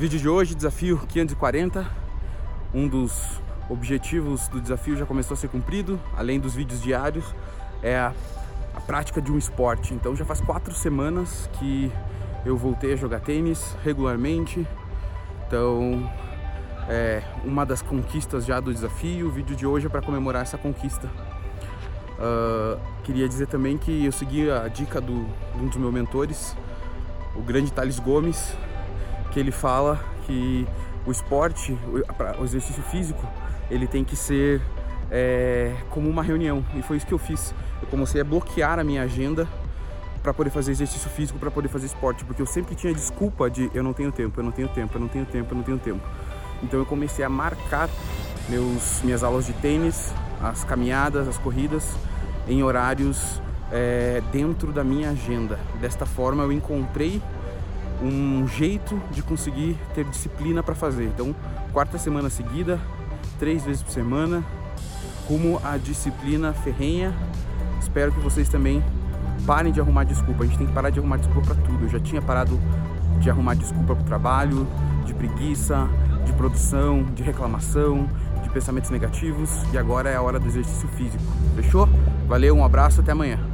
Vídeo de hoje, desafio 540. Um dos objetivos do desafio já começou a ser cumprido, além dos vídeos diários, é a, a prática de um esporte. Então já faz quatro semanas que eu voltei a jogar tênis regularmente. Então, é uma das conquistas já do desafio. O vídeo de hoje é para comemorar essa conquista. Uh, queria dizer também que eu segui a dica do, de um dos meus mentores, o grande Thales Gomes, que ele fala que o esporte, o exercício físico, ele tem que ser é, como uma reunião. E foi isso que eu fiz. Eu comecei a bloquear a minha agenda para poder fazer exercício físico, para poder fazer esporte, porque eu sempre tinha desculpa de eu não tenho tempo, eu não tenho tempo, eu não tenho tempo, eu não tenho tempo. Então eu comecei a marcar meus, minhas aulas de tênis, as caminhadas, as corridas em horários é, dentro da minha agenda. Desta forma eu encontrei um jeito de conseguir ter disciplina para fazer. Então, quarta semana seguida, três vezes por semana, rumo à disciplina ferrenha. Espero que vocês também parem de arrumar desculpa. A gente tem que parar de arrumar desculpa para tudo. Eu já tinha parado de arrumar desculpa para o trabalho, de preguiça, de produção, de reclamação, de pensamentos negativos e agora é a hora do exercício físico. Fechou? Valeu, um abraço, até amanhã.